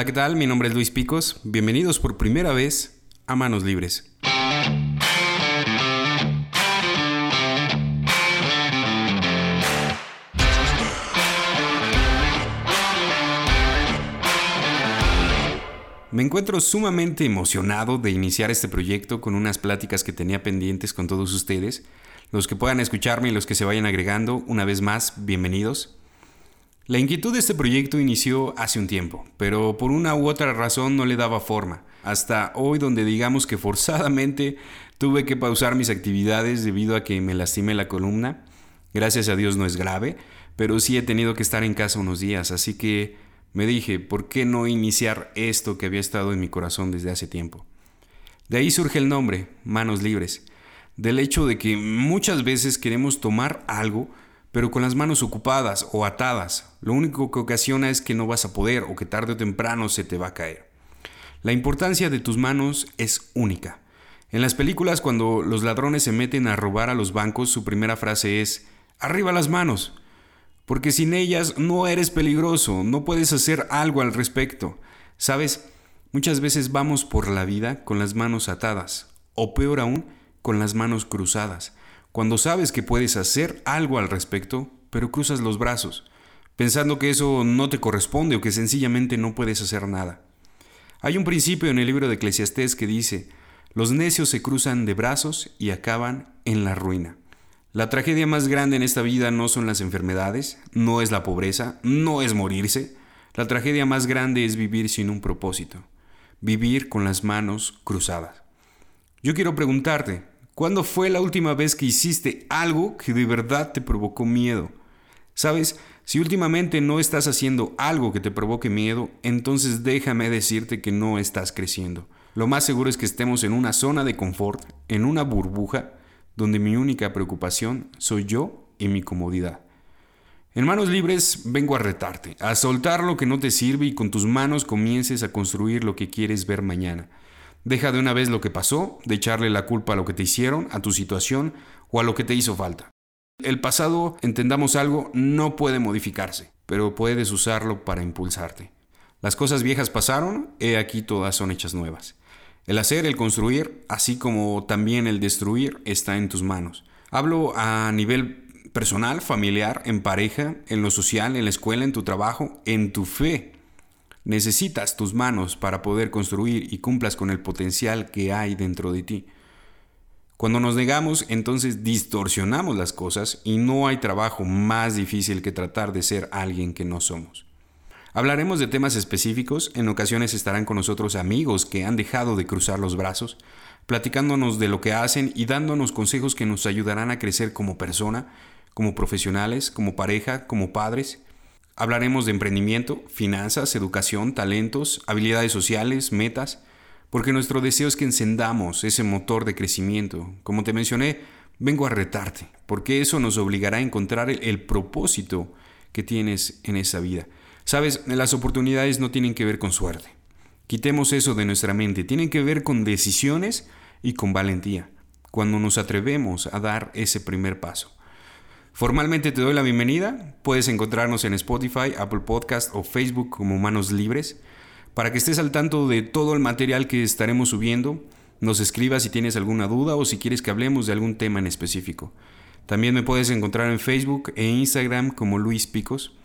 Hola, ¿qué tal? Mi nombre es Luis Picos. Bienvenidos por primera vez a Manos Libres. Me encuentro sumamente emocionado de iniciar este proyecto con unas pláticas que tenía pendientes con todos ustedes. Los que puedan escucharme y los que se vayan agregando, una vez más, bienvenidos. La inquietud de este proyecto inició hace un tiempo, pero por una u otra razón no le daba forma. Hasta hoy donde digamos que forzadamente tuve que pausar mis actividades debido a que me lastimé la columna. Gracias a Dios no es grave, pero sí he tenido que estar en casa unos días, así que me dije, ¿por qué no iniciar esto que había estado en mi corazón desde hace tiempo? De ahí surge el nombre, Manos Libres, del hecho de que muchas veces queremos tomar algo, pero con las manos ocupadas o atadas. Lo único que ocasiona es que no vas a poder o que tarde o temprano se te va a caer. La importancia de tus manos es única. En las películas cuando los ladrones se meten a robar a los bancos, su primera frase es, arriba las manos, porque sin ellas no eres peligroso, no puedes hacer algo al respecto. Sabes, muchas veces vamos por la vida con las manos atadas, o peor aún, con las manos cruzadas cuando sabes que puedes hacer algo al respecto, pero cruzas los brazos, pensando que eso no te corresponde o que sencillamente no puedes hacer nada. Hay un principio en el libro de Eclesiastés que dice, los necios se cruzan de brazos y acaban en la ruina. La tragedia más grande en esta vida no son las enfermedades, no es la pobreza, no es morirse. La tragedia más grande es vivir sin un propósito, vivir con las manos cruzadas. Yo quiero preguntarte, ¿Cuándo fue la última vez que hiciste algo que de verdad te provocó miedo? Sabes, si últimamente no estás haciendo algo que te provoque miedo, entonces déjame decirte que no estás creciendo. Lo más seguro es que estemos en una zona de confort, en una burbuja, donde mi única preocupación soy yo y mi comodidad. En manos libres vengo a retarte, a soltar lo que no te sirve y con tus manos comiences a construir lo que quieres ver mañana. Deja de una vez lo que pasó, de echarle la culpa a lo que te hicieron, a tu situación o a lo que te hizo falta. El pasado, entendamos algo, no puede modificarse, pero puedes usarlo para impulsarte. Las cosas viejas pasaron, he aquí todas son hechas nuevas. El hacer, el construir, así como también el destruir, está en tus manos. Hablo a nivel personal, familiar, en pareja, en lo social, en la escuela, en tu trabajo, en tu fe. Necesitas tus manos para poder construir y cumplas con el potencial que hay dentro de ti. Cuando nos negamos, entonces distorsionamos las cosas y no hay trabajo más difícil que tratar de ser alguien que no somos. Hablaremos de temas específicos, en ocasiones estarán con nosotros amigos que han dejado de cruzar los brazos, platicándonos de lo que hacen y dándonos consejos que nos ayudarán a crecer como persona, como profesionales, como pareja, como padres Hablaremos de emprendimiento, finanzas, educación, talentos, habilidades sociales, metas, porque nuestro deseo es que encendamos ese motor de crecimiento. Como te mencioné, vengo a retarte, porque eso nos obligará a encontrar el, propósito que tienes en esa vida. Sabes, las oportunidades no tienen que ver con suerte. Quitemos eso de nuestra mente, tienen que ver con decisiones y con valentía, cuando nos atrevemos a dar ese primer paso. Formalmente te doy la bienvenida. Puedes encontrarnos en Spotify, Apple Podcast o Facebook como Manos Libres. Para que estés al tanto de todo el material que estaremos subiendo, nos escribas si tienes alguna duda o si quieres que hablemos de algún tema en específico. También me puedes encontrar en Facebook e Instagram como Luis Picos.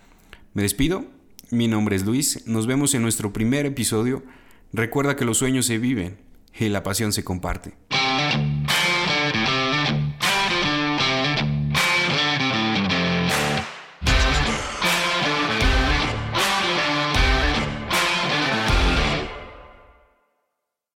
Me despido. Mi nombre es Luis. Nos vemos en nuestro primer episodio. Recuerda que los sueños se viven y la pasión se comparte.